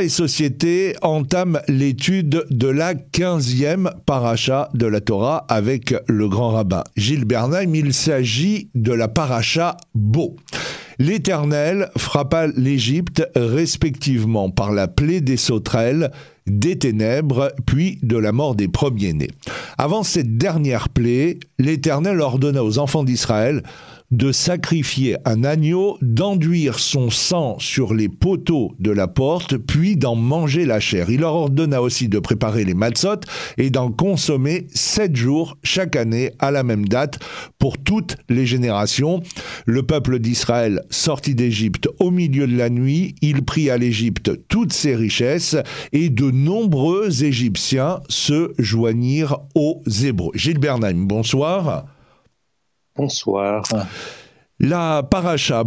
Et Société entament l'étude de la 15e paracha de la Torah avec le grand rabbin Gilles Bernheim. Il s'agit de la paracha Beau. L'Éternel frappa l'Égypte respectivement par la plaie des sauterelles, des ténèbres, puis de la mort des premiers-nés. Avant cette dernière plaie, l'Éternel ordonna aux enfants d'Israël de sacrifier un agneau, d'enduire son sang sur les poteaux de la porte, puis d'en manger la chair. Il leur ordonna aussi de préparer les matzot et d'en consommer sept jours chaque année à la même date pour toutes les générations. Le peuple d'Israël sortit d'Égypte au milieu de la nuit, il prit à l'Égypte toutes ses richesses et de nombreux Égyptiens se joignirent aux Hébreux. Gilles Bernheim, bonsoir. Bonsoir. La paracha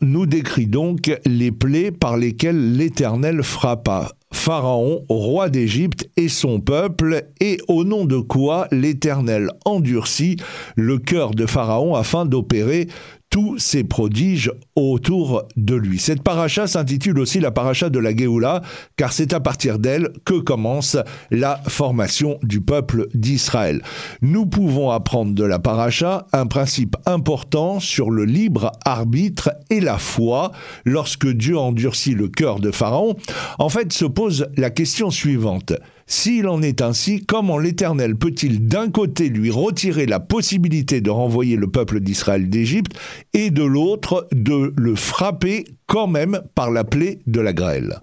nous décrit donc les plaies par lesquelles l'Éternel frappa Pharaon, roi d'Égypte, et son peuple, et au nom de quoi l'Éternel endurcit le cœur de Pharaon afin d'opérer tous ces prodiges autour de lui. Cette paracha s'intitule aussi la paracha de la Géoula, car c'est à partir d'elle que commence la formation du peuple d'Israël. Nous pouvons apprendre de la paracha un principe important sur le libre arbitre et la foi. Lorsque Dieu endurcit le cœur de Pharaon, en fait se pose la question suivante. S'il en est ainsi, comment l'Éternel peut-il d'un côté lui retirer la possibilité de renvoyer le peuple d'Israël d'Égypte et de l'autre de le frapper quand même par la plaie de la grêle?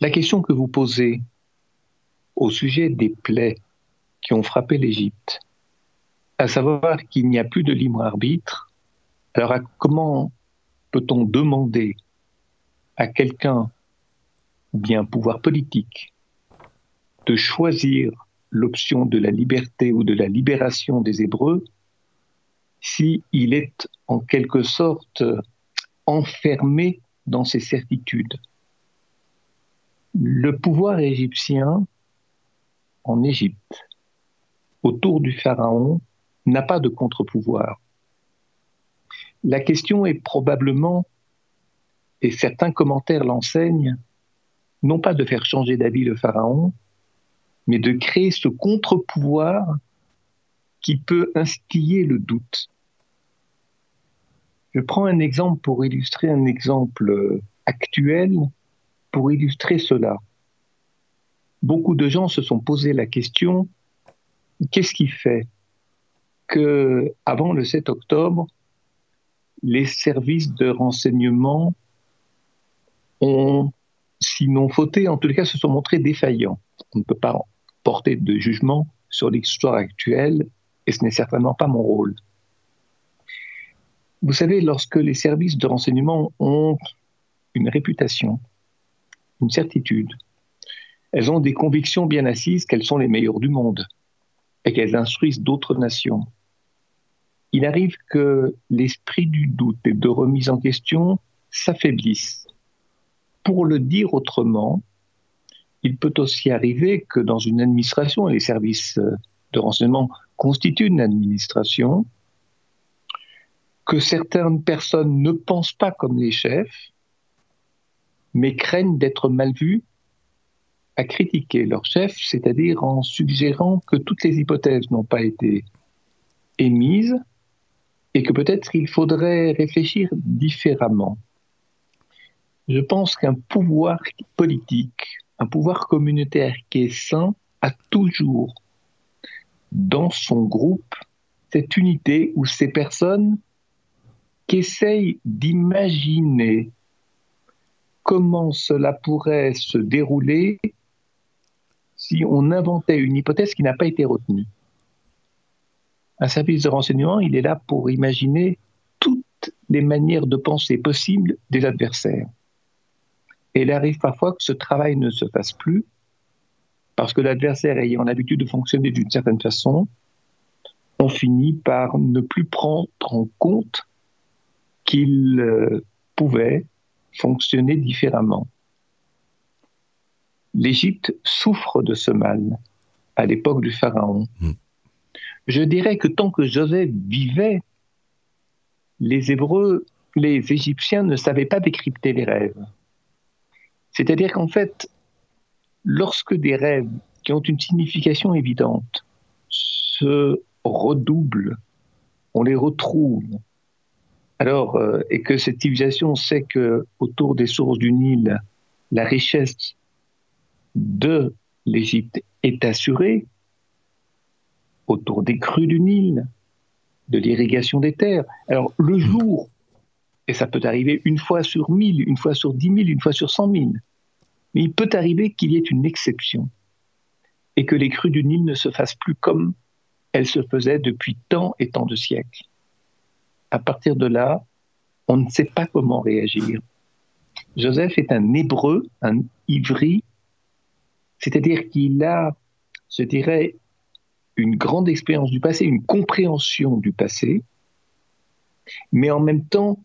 La question que vous posez au sujet des plaies qui ont frappé l'Égypte, à savoir qu'il n'y a plus de libre arbitre, alors comment peut-on demander à quelqu'un, ou bien pouvoir politique, de choisir l'option de la liberté ou de la libération des Hébreux si il est en quelque sorte enfermé dans ses certitudes. Le pouvoir égyptien en Égypte, autour du pharaon, n'a pas de contre-pouvoir. La question est probablement, et certains commentaires l'enseignent, non pas de faire changer d'avis le pharaon, mais de créer ce contre-pouvoir qui peut instiller le doute. Je prends un exemple pour illustrer un exemple actuel, pour illustrer cela. Beaucoup de gens se sont posé la question, qu'est-ce qui fait que, avant le 7 octobre, les services de renseignement ont, sinon fauté, en tout cas se sont montrés défaillants? On ne peut pas porter de jugement sur l'histoire actuelle, et ce n'est certainement pas mon rôle. Vous savez, lorsque les services de renseignement ont une réputation, une certitude, elles ont des convictions bien assises qu'elles sont les meilleures du monde et qu'elles instruisent d'autres nations. Il arrive que l'esprit du doute et de remise en question s'affaiblisse. Pour le dire autrement, il peut aussi arriver que dans une administration, les services euh, de renseignement constituent une administration, que certaines personnes ne pensent pas comme les chefs, mais craignent d'être mal vues à critiquer leur chef, c'est-à-dire en suggérant que toutes les hypothèses n'ont pas été émises et que peut-être il faudrait réfléchir différemment. Je pense qu'un pouvoir politique un pouvoir communautaire qui est sain a toujours dans son groupe cette unité ou ces personnes qui essayent d'imaginer comment cela pourrait se dérouler si on inventait une hypothèse qui n'a pas été retenue. Un service de renseignement, il est là pour imaginer toutes les manières de penser possibles des adversaires. Et il arrive parfois que ce travail ne se fasse plus, parce que l'adversaire ayant l'habitude de fonctionner d'une certaine façon, on finit par ne plus prendre en compte qu'il euh, pouvait fonctionner différemment. L'Égypte souffre de ce mal à l'époque du Pharaon. Hmm. Je dirais que tant que Joseph vivait, les Hébreux, les Égyptiens ne savaient pas décrypter les rêves C'est-à-dire qu'en fait, lorsque des rêves qui ont une signification évidente se redoublent, on les retrouve. Alors, euh, et que cette civilisation sait que autour des sources du Nil, la richesse de l'Égypte est assurée, autour des crues du Nil, de l'irrigation des terres. Alors, le jour, et ça peut arriver une fois sur mille, une fois sur dix mille, une fois sur cent mille, mais il peut arriver qu'il y ait une exception et que les crues du Nil ne se fassent plus comme elles se faisaient depuis tant et tant de siècles. À partir de là, on ne sait pas comment réagir. Joseph est un hébreu, un ivri, c'est-à-dire qu'il a, je dirais, une grande expérience du passé, une compréhension du passé, mais en même temps,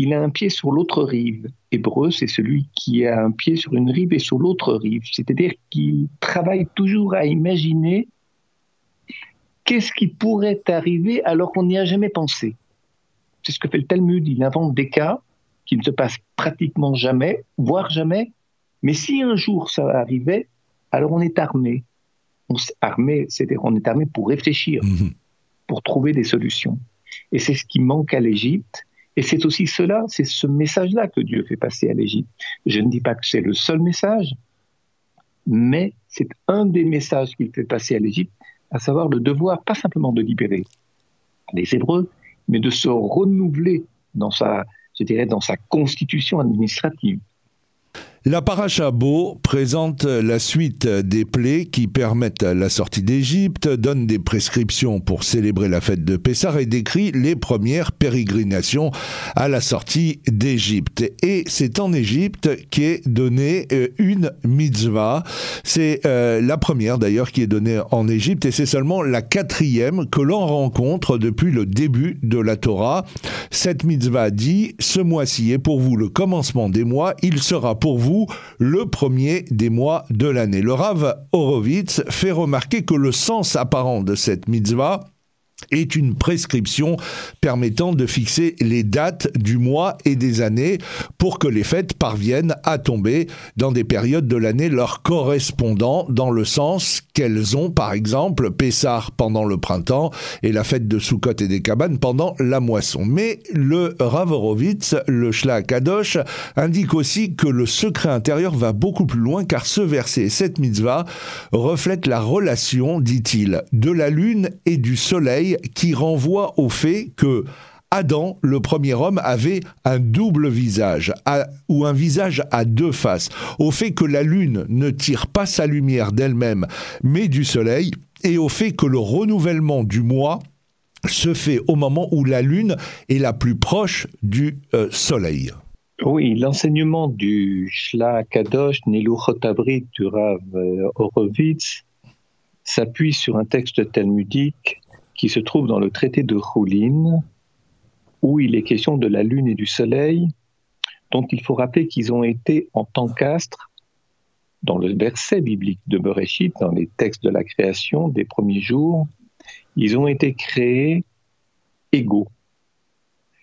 il a un pied sur l'autre rive. Hébreu, c'est celui qui a un pied sur une rive et sur l'autre rive. C'est-à-dire qu'il travaille toujours à imaginer qu'est-ce qui pourrait arriver alors qu'on n'y a jamais pensé. C'est ce que fait le Talmud. Il invente des cas qui ne se passent pratiquement jamais, voire jamais. Mais si un jour ça arrivait, alors on est armé. On est armé, c'est-à-dire on est armé pour réfléchir, mhm. pour trouver des solutions. Et c'est ce qui manque à l'Égypte. Et c'est aussi cela, c'est ce message-là que Dieu fait passer à l'Égypte. Je ne dis pas que c'est le seul message, mais c'est un des messages qu'il fait passer à l'Égypte, à savoir le devoir, pas simplement de libérer les Hébreux, mais de se renouveler dans sa, je dirais, dans sa constitution administrative. La paracha présente la suite des plaies qui permettent la sortie d'Égypte, donne des prescriptions pour célébrer la fête de Pessah et décrit les premières pérégrinations à la sortie d'Égypte. Et c'est en Égypte qu'est donnée euh, une mitzvah. C'est euh, la première d'ailleurs qui est donnée en Égypte et c'est seulement la quatrième que l'on rencontre depuis le début de la Torah. Cette mitzvah dit, ce mois-ci est pour vous le commencement des mois, il sera pour vous le premier des mois de l'année. Le Rav Horowitz fait remarquer que le sens apparent de cette mitzvah est une prescription permettant de fixer les dates du mois et des années pour que les fêtes parviennent à tomber dans des périodes de l'année leur correspondant dans le sens qu'elles ont par exemple Pessar pendant le printemps et la fête de Sukkot et des cabanes pendant la moisson. Mais le Rav le Shla Kadosh, indique aussi que le secret intérieur va beaucoup plus loin car ce verset, cette mitzvah, reflète la relation, dit-il, de la lune et du soleil qui renvoie au fait que Adam, le premier homme, avait un double visage, ou un visage à deux faces, au fait que la lune ne tire pas sa lumière d'elle-même, mais du soleil, et au fait que le renouvellement du mois se fait au moment où la lune est la plus proche du euh, soleil. Oui, l'enseignement du Shla Kadosh, Nilu Chotabrit du Rav euh, s'appuie sur un texte talmudique qui se trouve dans le traité de Choulin, où il est question de la lune et du soleil, dont il faut rappeler qu'ils ont été en tant qu'astres dans le verset biblique de Bereshit, dans les textes de la création des premiers jours, ils ont été créés égaux,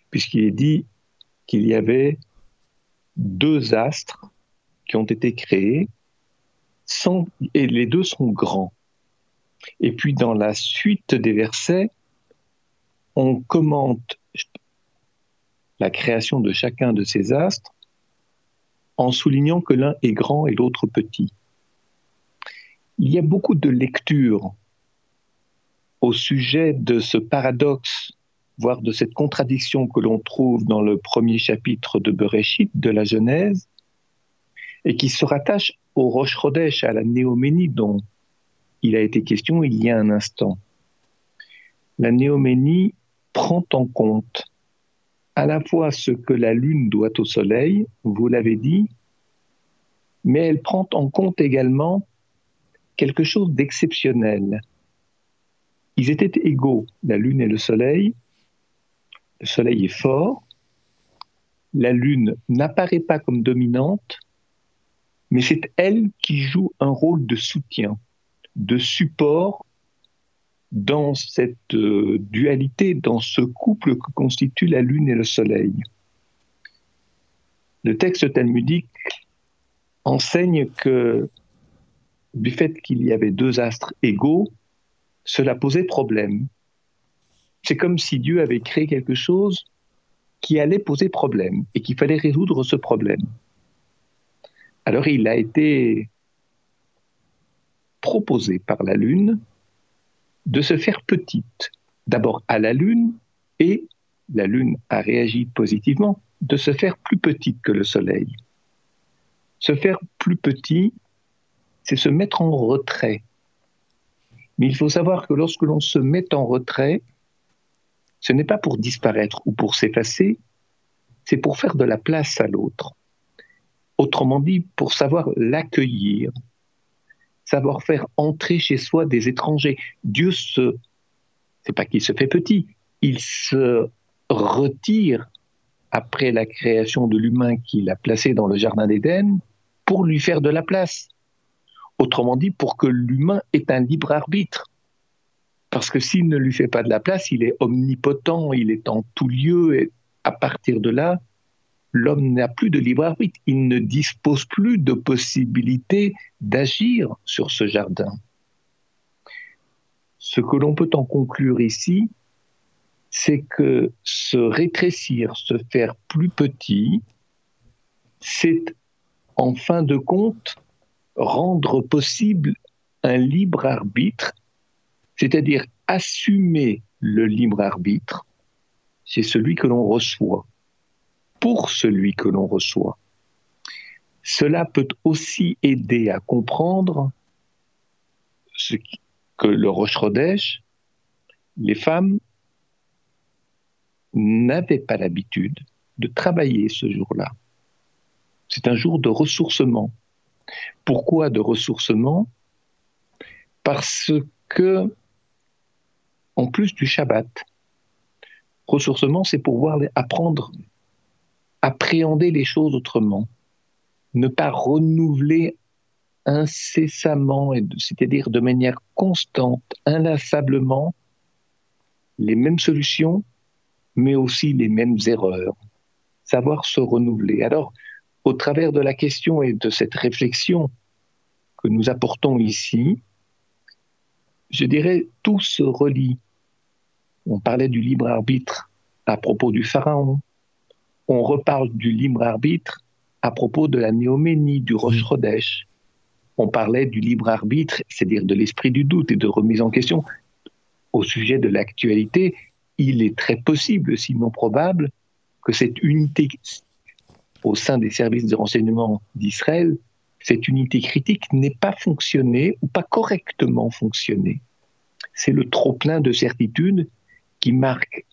puisqu'il est dit qu'il y avait deux astres qui ont été créés, et les deux sont grands. Et puis dans la suite des versets, on commente la création de chacun de ces astres en soulignant que l'un est grand et l'autre petit. Il y a beaucoup de lectures au sujet de ce paradoxe, voire de cette contradiction que l'on trouve dans le premier chapitre de Bereshit, de la Genèse, et qui se rattache au Rosh Chodesh, à la néoménie dont il a été question il y a un instant. La néoménie prend en compte à la fois ce que la Lune doit au Soleil, vous l'avez dit, mais elle prend en compte également quelque chose d'exceptionnel. Ils étaient égaux, la Lune et le Soleil. Le Soleil est fort, la Lune n'apparaît pas comme dominante, mais c'est elle qui joue un rôle de soutien de support dans cette euh, dualité, dans ce couple que constitue la Lune et le Soleil. Le texte talmudique enseigne que du fait qu'il y avait deux astres égaux, cela posait problème. C'est comme si Dieu avait créé quelque chose qui allait poser problème et qu'il fallait résoudre ce problème. Alors il a été proposé par la Lune de se faire petite, d'abord à la Lune, et la Lune a réagi positivement, de se faire plus petite que le Soleil. Se faire plus petit, c'est se mettre en retrait. Mais il faut savoir que lorsque l'on se met en retrait, ce n'est pas pour disparaître ou pour s'effacer, c'est pour faire de la place à l'autre. Autrement dit, pour savoir l'accueillir, savoir faire entrer chez soi des étrangers. Dieu se, c'est pas qu'il se fait petit, il se retire après la création de l'humain qu'il a placé dans le jardin d'Éden pour lui faire de la place. Autrement dit, pour que l'humain ait un libre arbitre. Parce que s'il ne lui fait pas de la place, il est omnipotent, il est en tout lieu, et à partir de là, l'homme n'a plus de libre arbitre, il ne dispose plus de possibilité d'agir sur ce jardin. Ce que l'on peut en conclure ici, c'est que se rétrécir, se faire plus petit, c'est en fin de compte rendre possible un libre arbitre, c'est-à-dire assumer le libre arbitre, c'est celui que l'on reçoit pour celui que l'on reçoit. Cela peut aussi aider à comprendre que le Roche les femmes n'avaient pas l'habitude de travailler ce jour-là. C'est un jour de ressourcement. Pourquoi de ressourcement? Parce que, en plus du Shabbat, ressourcement, c'est pouvoir apprendre appréhender les choses autrement, ne pas renouveler incessamment, c'est-à-dire de manière constante, inlassablement, les mêmes solutions, mais aussi les mêmes erreurs. Savoir se renouveler. Alors, au travers de la question et de cette réflexion que nous apportons ici, je dirais, tout se relie. On parlait du libre arbitre à propos du Pharaon, on reparle du libre arbitre à propos de la néoménie, du Rosh Chodesh. On parlait du libre arbitre, c'est-à-dire de l'esprit du doute et de remise en question. Au sujet de l'actualité, il est très possible, sinon probable, que cette unité au sein des services de renseignement d'Israël, cette unité critique n'ait pas fonctionné ou pas correctement fonctionné. C'est le trop-plein de certitude qui marque,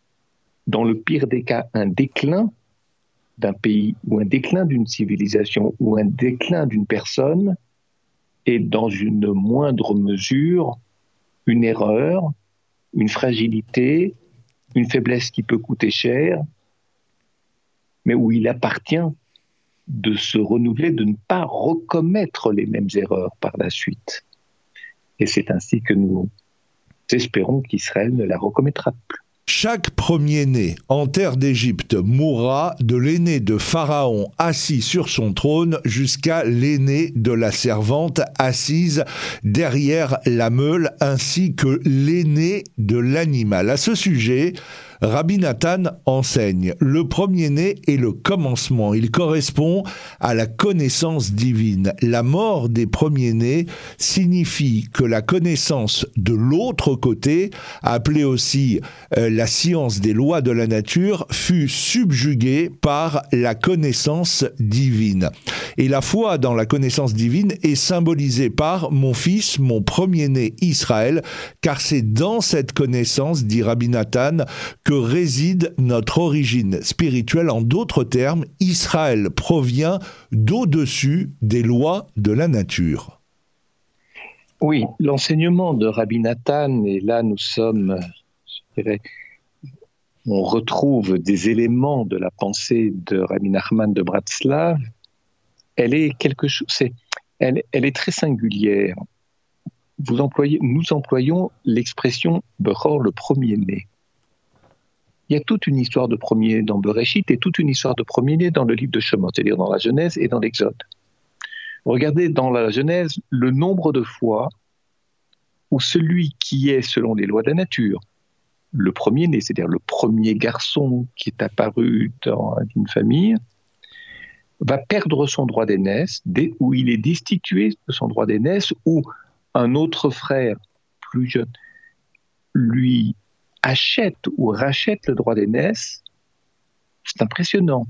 dans le pire des cas, un déclin d'un pays ou un déclin d'une civilisation ou un déclin d'une personne est dans une moindre mesure une erreur, une fragilité, une faiblesse qui peut coûter cher, mais où il appartient de se renouveler, de ne pas recommettre les mêmes erreurs par la suite. Et c'est ainsi que nous espérons qu'Israël ne la recommettra plus. Chaque premier-né en terre d'Égypte mourra de l'aîné de Pharaon assis sur son trône jusqu'à l'aîné de la servante assise derrière la meule ainsi que l'aîné de l'animal. À ce sujet, Rabbi Nathan enseigne Le premier-né est le commencement. Il correspond à la connaissance divine. La mort des premiers-nés signifie que la connaissance de l'autre côté, appelée aussi euh, la science des lois de la nature, fut subjuguée par la connaissance divine. Et la foi dans la connaissance divine est symbolisée par mon fils, mon premier-né Israël, car c'est dans cette connaissance, dit Rabbi Nathan, que réside notre origine spirituelle. En d'autres termes, Israël provient d'au-dessus des lois de la nature. Oui, l'enseignement de Rabbi Nathan, et là nous sommes, on retrouve des éléments de la pensée de Rabbi Nachman de Bratslav, elle est quelque chose, elle, elle est très singulière. Vous employez, nous employons l'expression Bechor, le premier-né il y a toute une histoire de premier dans Bereshit et toute une histoire de premier-né dans le livre de Shemot, c'est-à-dire dans la Genèse et dans l'Exode. Regardez dans la Genèse le nombre de fois où celui qui est selon les lois de la nature, le premier-né, c'est-à-dire le premier garçon qui est apparu dans une famille, va perdre son droit d'aînesse, où il est destitué de son droit d'aînesse, ou un autre frère plus jeune lui achète ou rachète le droit d'aînesse. C'est impressionnant.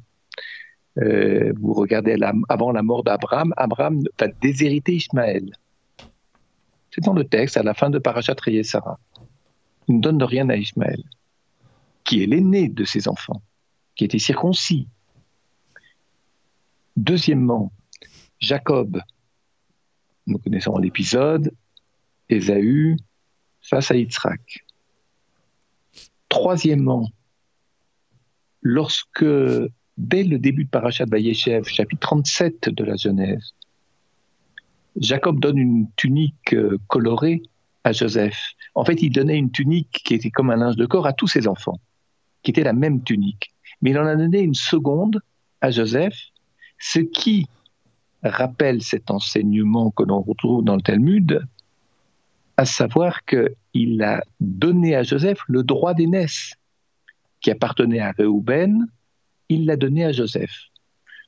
Euh, vous regardez avant la mort d'Abraham, Abraham va déshériter Ismaël. C'est dans le texte, à la fin de Parashat Sarah. Il ne donne de rien à Ismaël, qui est l'aîné de ses enfants, qui était circoncis. Deuxièmement, Jacob, nous connaissons l'épisode, Ésaü face à Yitzhak. Troisièmement, lorsque, dès le début de Parashat Vayeshev, chapitre 37 de la Genèse, Jacob donne une tunique euh, colorée à Joseph. En fait, il donnait une tunique qui était comme un linge de corps à tous ses enfants, qui était la même tunique. Mais il en a donné une seconde à Joseph, ce qui rappelle cet enseignement que l'on retrouve dans le Talmud, à savoir qu'il a donné à Joseph le droit d'aînesse qui appartenait à Réhouben, il l'a donné à Joseph.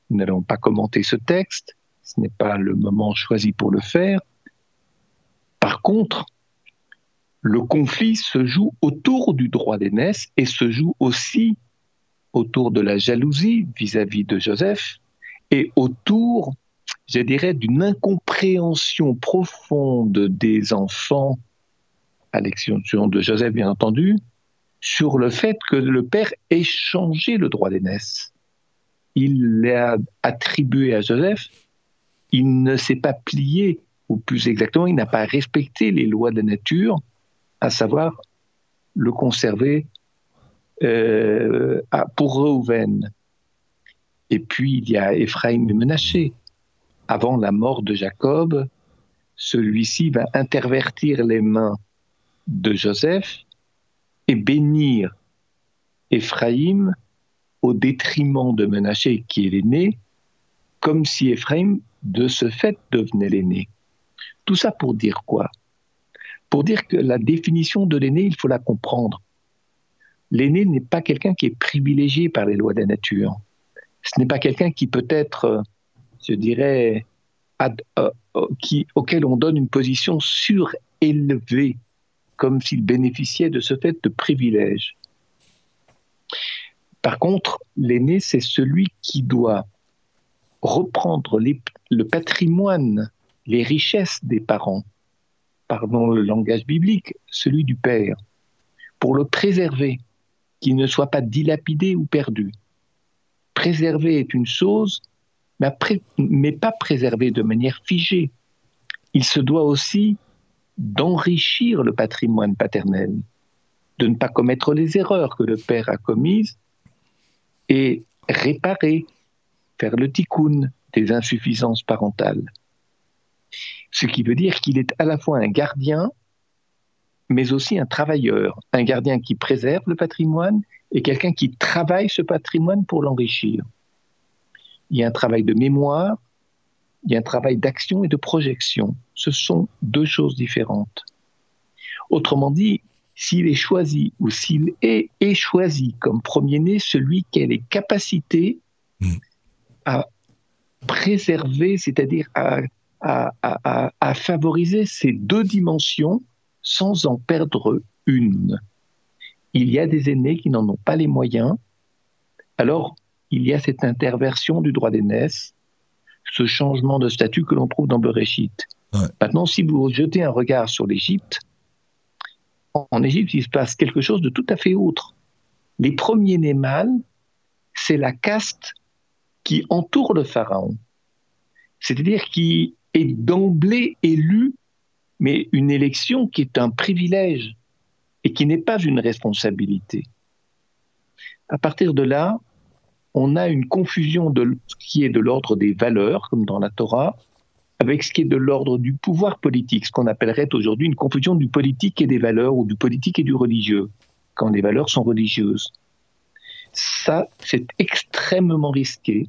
Nous n'allons pas commenter ce texte, ce n'est pas le moment choisi pour le faire. Par contre, le conflit se joue autour du droit d'aînesse et se joue aussi autour de la jalousie vis-à-vis de Joseph et autour, je dirais, d'une incompréhension profonde des enfants, à l'exception de Joseph bien entendu, sur le fait que le père ait changé le droit d'aînesse. Il l'a attribué à Joseph il ne s'est pas plié, ou plus exactement, il n'a pas respecté les lois de la nature, à savoir le conserver euh, pour Reuven. Et puis il y a Ephraim et Menaché. Avant la mort de Jacob, celui-ci va intervertir les mains de Joseph et bénir Ephraim au détriment de Menaché, qui est l'aîné, comme si Ephraim de ce fait devenait l'aîné. Tout ça pour dire quoi? Pour dire que la définition de l'aîné, il faut la comprendre. L'aîné n'est pas quelqu'un qui est privilégié par les lois de la nature. Ce n'est pas quelqu'un qui peut être, je dirais, euh, euh, qui, auquel on donne une position surélevée, comme s'il bénéficiait de ce fait de privilèges. Par contre, l'aîné, c'est celui qui doit reprendre le patrimoine, les richesses des parents, pardon le langage biblique, celui du Père, pour le préserver, qu'il ne soit pas dilapidé ou perdu. Préserver est une chose, mais pas préserver de manière figée. Il se doit aussi d'enrichir le patrimoine paternel, de ne pas commettre les erreurs que le père a commises et réparer faire le tikkun des insuffisances parentales. Ce qui veut dire qu'il est à la fois un gardien, mais aussi un travailleur, un gardien qui préserve le patrimoine et quelqu'un qui travaille ce patrimoine pour l'enrichir. Il y a un travail de mémoire, il y a un travail d'action et de projection. Ce sont deux choses différentes. Autrement dit, s'il est choisi ou s'il est, est choisi comme premier-né celui qui a les capacités hmm à préserver, c'est-à-dire à, à, favoriser ces deux dimensions sans en perdre une. Il y a des aînés qui n'en ont pas les moyens, alors il y a cette interversion du droit d'aînesse, ce changement de statut que l'on trouve dans Bereshit. Maintenant, si vous jetez un regard sur l'Égypte, en Égypte, il se passe quelque chose de tout à fait autre. Les premiers-nés mâles, c'est la caste qui entoure le pharaon, c'est-à-dire qui est d'emblée élu, mais une élection qui est un privilège et qui n'est pas une responsabilité. À partir de là, on a une confusion de ce qui est de l'ordre des valeurs, comme dans la Torah, avec ce qui est de l'ordre du pouvoir politique, ce qu'on appellerait aujourd'hui une confusion du politique et des valeurs, ou du politique et du religieux, quand les valeurs sont religieuses. Ça, c'est extrêmement risqué,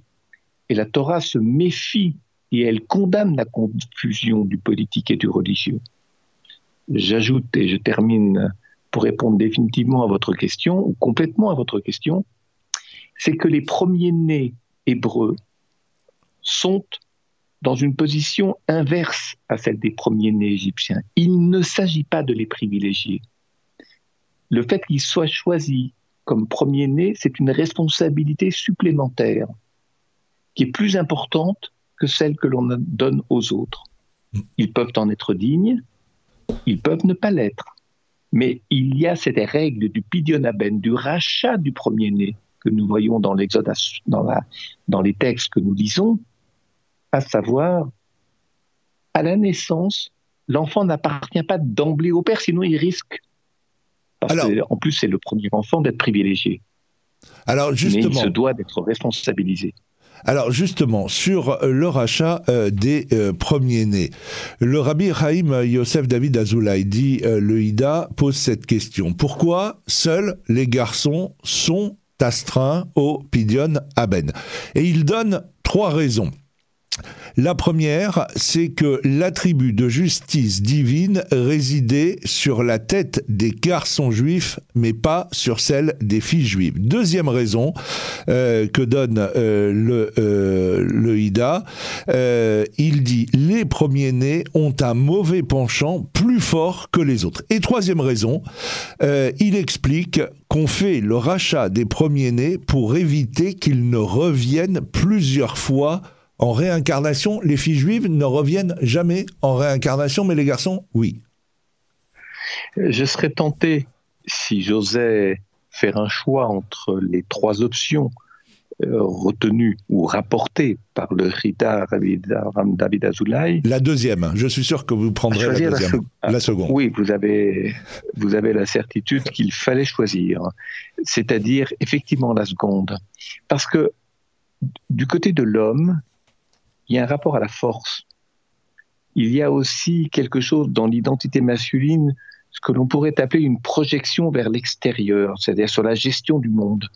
et la Torah se méfie et elle condamne la confusion du politique et du religieux. J'ajoute et je termine pour répondre définitivement à votre question, ou complètement à votre question, c'est que les premiers-nés hébreux sont dans une position inverse à celle des premiers-nés égyptiens. Il ne s'agit pas de les privilégier. Le fait qu'ils soient choisis comme premiers-nés, c'est une responsabilité supplémentaire qui est plus importante que celle que l'on donne aux autres. Ils peuvent en être dignes, ils peuvent ne pas l'être. Mais il y a cette règle du pidionaben, du rachat du premier-né que nous voyons dans l'Exode, dans, dans les textes que nous lisons, à savoir, à la naissance, l'enfant n'appartient pas d'emblée au père, sinon il risque. Parce en plus, c'est le premier enfant d'être privilégié. Alors justement, Mais il se doit d'être responsabilisé. Alors justement, sur le rachat euh, des euh, premiers-nés, le rabbi Chaim Yosef David Azoulay dit euh, le Ida pose cette question. Pourquoi seuls les garçons sont astreints au Pidion Aben Et il donne trois raisons. La première, c'est que l'attribut de justice divine résidait sur la tête des garçons juifs, mais pas sur celle des filles juives. Deuxième raison euh, que donne euh, le, euh, le Ida, il dit les premiers-nés ont un mauvais penchant plus fort que les autres. Et troisième raison, il explique qu'on fait le rachat des premiers-nés pour éviter qu'ils ne reviennent plusieurs fois en réincarnation, les filles juives ne reviennent jamais en réincarnation, mais les garçons, oui. Je serais tenté, si j'osais faire un choix entre les trois options euh, retenues ou rapportées par le Rita David Azoulay. La deuxième, je suis sûr que vous prendrez la deuxième. La, seconde. Oui, vous avez, vous avez la certitude qu'il fallait choisir, c'est-à-dire effectivement la seconde. Parce que du côté de l'homme, il y a un rapport à la force. Il y a aussi quelque chose dans l'identité masculine, ce que l'on pourrait appeler une projection vers l'extérieur, c'est-à-dire sur la gestion du monde.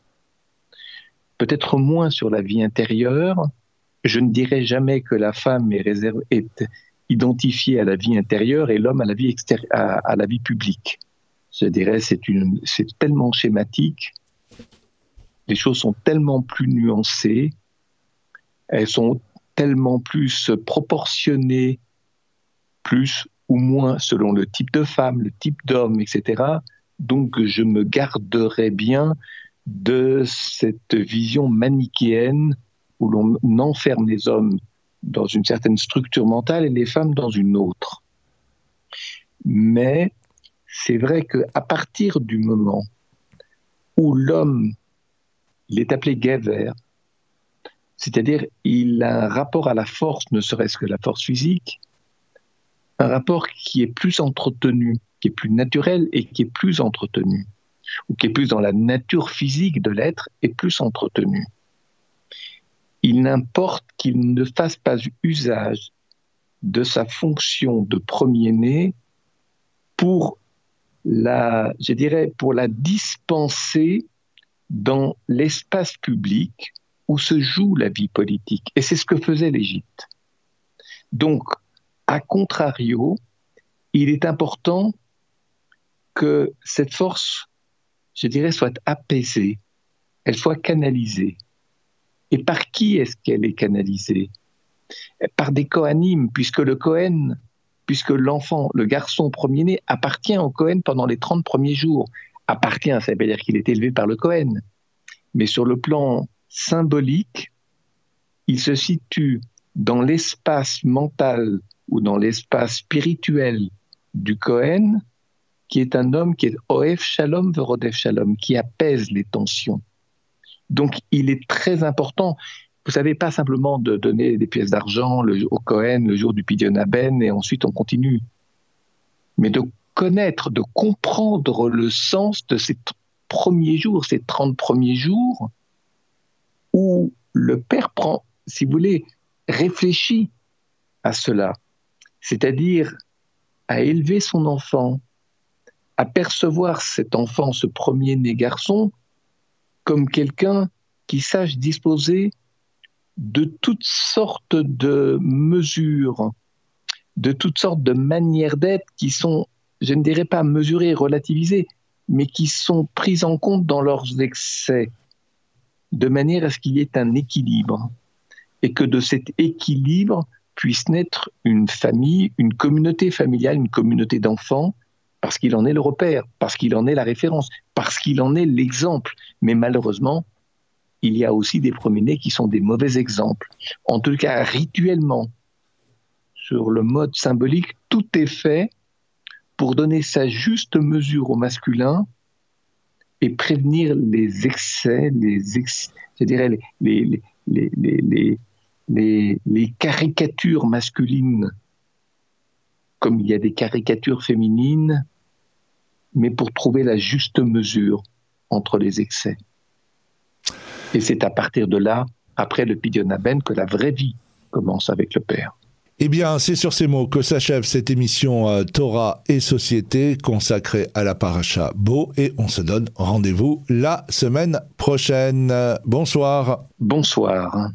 Peut-être moins sur la vie intérieure. Je ne dirais jamais que la femme est, est identifiée à la vie intérieure et l'homme à la vie publique. Je dirais c'est c'est tellement schématique. Les choses sont tellement plus nuancées. Elles sont tellement plus proportionné, plus ou moins selon le type de femme, le type d'homme, etc. Donc je me garderai bien de cette vision manichéenne où l'on enferme les hommes dans une certaine structure mentale et les femmes dans une autre. Mais c'est vrai qu'à partir du moment où l'homme, il est appelé Gever, c'est-à-dire, il a un rapport à la force, ne serait-ce que la force physique, un rapport qui est plus entretenu, qui est plus naturel et qui est plus entretenu, ou qui est plus dans la nature physique de l'être et plus entretenu. Il n'importe qu'il ne fasse pas usage de sa fonction de premier-né pour la, je dirais, pour la dispenser dans l'espace public où se joue la vie politique. Et c'est ce que faisait l'Égypte. Donc, à contrario, il est important que cette force, je dirais, soit apaisée, elle soit canalisée. Et par qui est-ce qu'elle est canalisée? Par des Kohanim, puisque le Kohen, puisque l'enfant, le garçon premier-né, appartient au Kohen pendant les 30 premiers jours. Appartient, ça veut dire qu'il est élevé par le Kohen. Mais sur le plan symbolique, il se situe dans l'espace mental ou dans l'espace spirituel du Cohen, qui est un homme qui est Oef Shalom Verodef Shalom, qui apaise les tensions. Donc il est très important, vous savez, pas simplement de donner des pièces d'argent au Cohen le jour du Pidyon et ensuite on continue, mais de connaître, de comprendre le sens de ces premiers jours, ces 30 premiers jours, où le père prend, si vous voulez, réfléchit à cela, c'est-à-dire à élever son enfant, à percevoir cet enfant, ce premier-né garçon, comme quelqu'un qui sache disposer de toutes sortes de mesures, de toutes sortes de manières d'être qui sont, je ne dirais pas mesurées, relativisées, mais qui sont prises en compte dans leurs excès, de manière à ce qu'il y ait un équilibre, et que de cet équilibre puisse naître une famille, une communauté familiale, une communauté d'enfants, parce qu'il en est le repère, parce qu'il en est la référence, parce qu'il en est l'exemple. Mais malheureusement, il y a aussi des premiers-nés qui sont des mauvais exemples. En tout cas, rituellement, sur le mode symbolique, tout est fait pour donner sa juste mesure au masculin et prévenir les excès, les je dirais les, les, les, caricatures masculines, comme il y a des caricatures féminines, mais pour trouver la juste mesure entre les excès. Et c'est à partir de là, après le Pidionaben, que la vraie vie commence avec le Père. Eh bien, c'est sur ces mots que s'achève cette émission euh, Torah et Société consacrée à la paracha Beau et on se donne rendez-vous la semaine prochaine. Bonsoir. Bonsoir.